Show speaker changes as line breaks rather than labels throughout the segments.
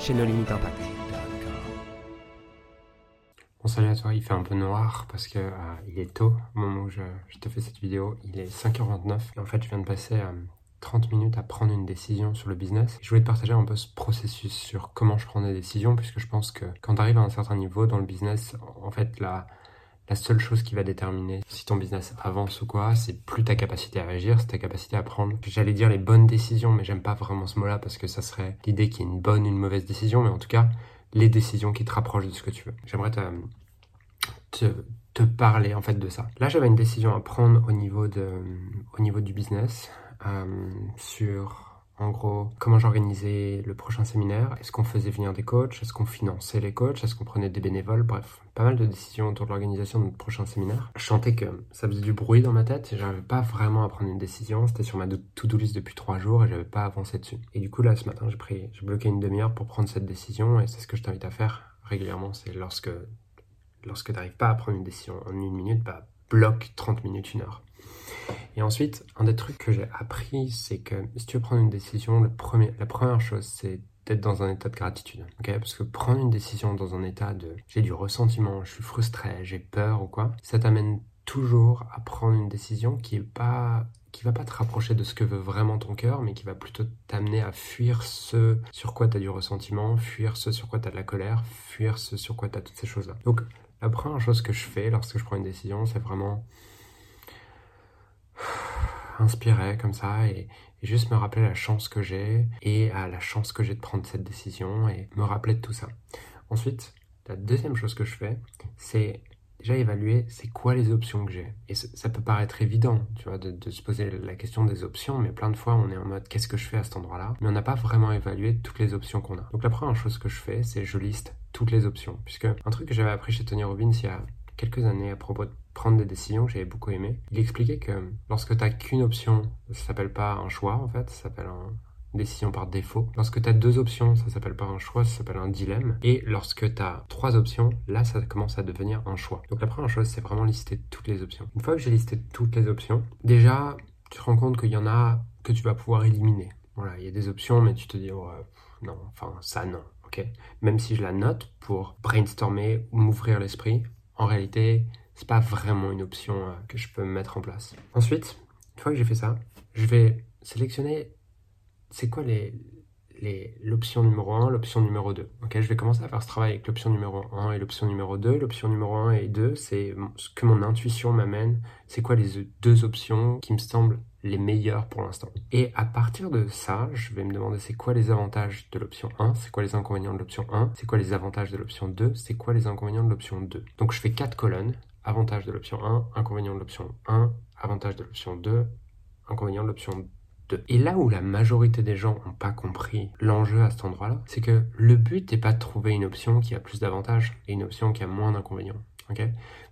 chez nos limites impact.
Bon salut à toi, il fait un peu noir parce que euh, il est tôt au moment où je, te fais cette vidéo. Il est 5h29 et en fait je viens de passer 30 euh, minutes à prendre une décision sur le business. Je voulais te partager un peu ce processus sur comment je prends des décisions puisque je pense que quand tu arrives à un certain niveau dans le business, en fait la, la seule chose qui va déterminer si ton business avance ou quoi, c'est plus ta capacité à agir, c'est ta capacité à prendre, j'allais dire les bonnes décisions, mais j'aime pas vraiment ce mot-là parce que ça serait l'idée qu'il y ait une bonne ou une mauvaise décision, mais en tout cas, les décisions qui te rapprochent de ce que tu veux. J'aimerais te, parler en fait de ça. Là, j'avais une décision à prendre au niveau, de, au niveau du business euh, sur en gros, comment j'organisais le prochain séminaire? Est-ce qu'on faisait venir des coachs? Est-ce qu'on finançait les coachs? Est-ce qu'on prenait des bénévoles? Bref, pas mal de décisions autour de l'organisation de notre prochain séminaire. Je sentais que ça faisait du bruit dans ma tête et j'arrivais pas vraiment à prendre une décision. C'était sur ma to-do list depuis trois jours et j'avais pas avancé dessus. Et du coup, là, ce matin, j'ai pris, j'ai bloqué une demi-heure pour prendre cette décision et c'est ce que je t'invite à faire régulièrement. C'est lorsque, lorsque tu n'arrives pas à prendre une décision en une minute, bah, bloque 30 minutes, une heure. Et ensuite, un des trucs que j'ai appris, c'est que si tu veux prendre une décision, la première chose, c'est d'être dans un état de gratitude. Parce que prendre une décision dans un état de j'ai du ressentiment, je suis frustré, j'ai peur ou quoi, ça t'amène toujours à prendre une décision qui est pas qui va pas te rapprocher de ce que veut vraiment ton cœur, mais qui va plutôt t'amener à fuir ce sur quoi tu as du ressentiment, fuir ce sur quoi tu as de la colère, fuir ce sur quoi tu as toutes ces choses-là. Donc, la première chose que je fais lorsque je prends une décision, c'est vraiment inspirer comme ça et, juste me rappeler la chance que j'ai et à la chance que j'ai de prendre cette décision et me rappeler de tout ça. Ensuite, la deuxième chose que je fais, c'est déjà évaluer c'est quoi les options que j'ai. Et ça peut paraître évident, tu vois, de, de, se poser la question des options, mais plein de fois on est en mode qu'est-ce que je fais à cet endroit-là, mais on n'a pas vraiment évalué toutes les options qu'on a. Donc la première chose que je fais, c'est je liste toutes les options, puisque un truc que j'avais appris chez Tony Robbins il y a quelques années à propos de prendre des décisions que j'avais beaucoup aimé. Il expliquait que lorsque tu n'as qu'une option, ça s'appelle pas un choix en fait, ça s'appelle une décision par défaut. Lorsque tu as deux options, ça s'appelle pas un choix, ça s'appelle un dilemme. Et lorsque tu as trois options, là ça commence à devenir un choix. Donc la première chose, c'est vraiment lister toutes les options. Une fois que j'ai listé toutes les options, déjà tu te rends compte qu'il y en a que tu vas pouvoir éliminer. Voilà, il y a des options, mais tu te dis, oh, non, enfin ça non. ok Même si je la note pour brainstormer ou m'ouvrir l'esprit, en réalité, c'est pas vraiment une option euh, que je peux mettre en place. Ensuite, une fois que j'ai fait ça, je vais sélectionner c'est quoi les, l'option numéro 1, l'option numéro 2. Ok, je vais commencer à faire ce travail avec l'option numéro 1 et l'option numéro 2. L'option numéro 1 et 2, c'est ce que mon intuition m'amène. C'est quoi les deux options qui me semblent les meilleures pour l'instant. Et à partir de ça, je vais me demander c'est quoi les avantages de l'option 1, c'est quoi les inconvénients de l'option 1, c'est quoi les avantages de l'option 2, c'est quoi les inconvénients de l'option 2. Donc je fais quatre colonnes, avantages de l'option 1, inconvénients de l'option 1, avantages de l'option 2, inconvénients de l'option 2. Et là où la majorité des gens n'ont pas compris l'enjeu à cet endroit-là, c'est que le but n'est pas de trouver une option qui a plus d'avantages et une option qui a moins d'inconvénients.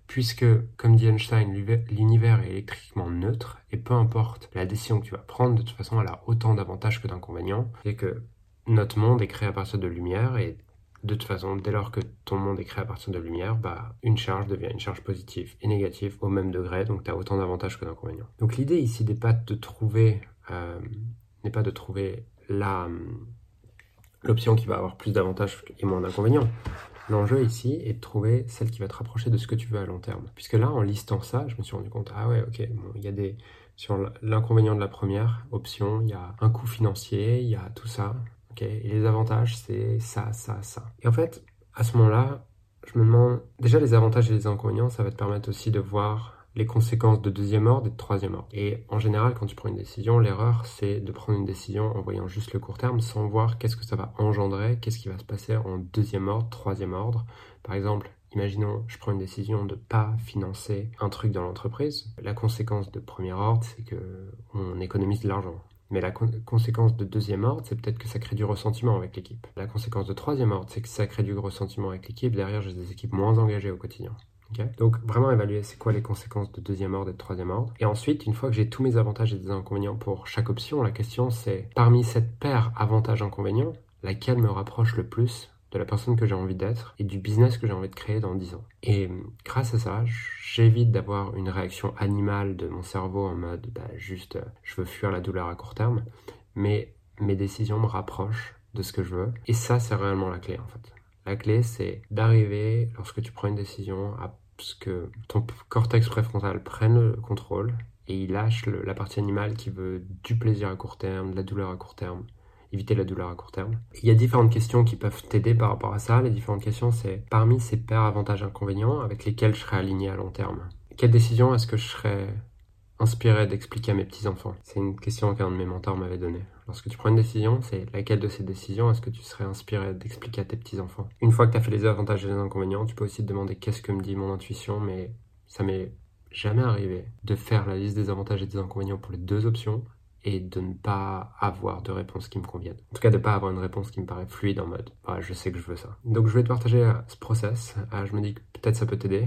Puisque, comme dit Einstein, l'univers est électriquement neutre et peu importe la décision que tu vas prendre, de toute façon, elle a autant d'avantages que d'inconvénients. Et que notre monde est créé à partir de lumière et de toute façon, dès lors que ton monde est créé à partir de lumière, bah, une charge devient une charge positive et négative au même degré, donc tu as autant d'avantages que d'inconvénients. Donc l'idée ici n'est pas de trouver euh, pas de trouver la l'option qui va avoir plus d'avantages et moins d'inconvénients. L'enjeu ici est de trouver celle qui va te rapprocher de ce que tu veux à long terme. Puisque là, en listant ça, je me suis rendu compte, ah ouais, ok, il y a des... Sur l'inconvénient de la première option, il y a un coût financier, il y a tout ça, ok, et les avantages, c'est ça, ça, ça. Et en fait, à ce moment-là, je me demande, déjà les avantages et les inconvénients, ça va te permettre aussi de voir les conséquences de deuxième ordre et de troisième ordre. Et en général, quand tu prends une décision, l'erreur, c'est de prendre une décision en voyant juste le court terme sans voir qu'est-ce que ça va engendrer, qu'est-ce qui va se passer en deuxième ordre, troisième ordre. Par exemple, Imaginons, je prends une décision de pas financer un truc dans l'entreprise. La conséquence de premier ordre, c'est que on économise de l'argent. Mais la conséquence de deuxième ordre, c'est peut-être que ça crée du ressentiment avec l'équipe. La conséquence de troisième ordre, c'est que ça crée du ressentiment avec l'équipe. Derrière, j'ai des équipes moins engagées au quotidien. Donc vraiment évaluer c'est quoi les conséquences de deuxième ordre et de troisième ordre. Et ensuite, une fois que j'ai tous mes avantages et des inconvénients pour chaque option, la question c'est parmi cette paire avantages-inconvénients, laquelle me rapproche le plus de la personne que j'ai envie d'être et du business que j'ai envie de créer dans 10 ans? Et grâce à ça, j'évite d'avoir une réaction animale de mon cerveau en mode bah, juste euh, je veux fuir la douleur à court terme, mais mes décisions me rapprochent de ce que je veux. Et ça, c'est réellement la clé en fait. La clé, c'est d'arriver, lorsque tu prends une décision, à ce que ton cortex préfrontal prenne le contrôle et il lâche la partie animale qui veut du plaisir à court terme, de la douleur à court terme, éviter la douleur à court terme. Il y a différentes questions qui peuvent t'aider par rapport à ça. Les différentes questions, c'est parmi ces paires avantages-inconvénients avec lesquels je serais aligné à long terme. Quelle décision est-ce que je serais inspiré d'expliquer à mes petits-enfants C'est une question qu'un de mes mentors m'avait donnée. Lorsque tu prends une décision, c'est laquelle de ces décisions est-ce que tu serais inspiré d'expliquer à tes petits-enfants? Une fois que tu as fait les avantages et les inconvénients, tu peux aussi te demander qu'est-ce que me dit mon intuition, mais ça m'est jamais arrivé de faire la liste des avantages et des inconvénients pour les deux options et de ne pas avoir de réponse qui me convienne. En tout cas, de ne pas avoir une réponse qui me paraît fluide en mode je sais que je veux ça. Donc, je vais te partager ce process. Euh, je me dis que peut-être ça peut t'aider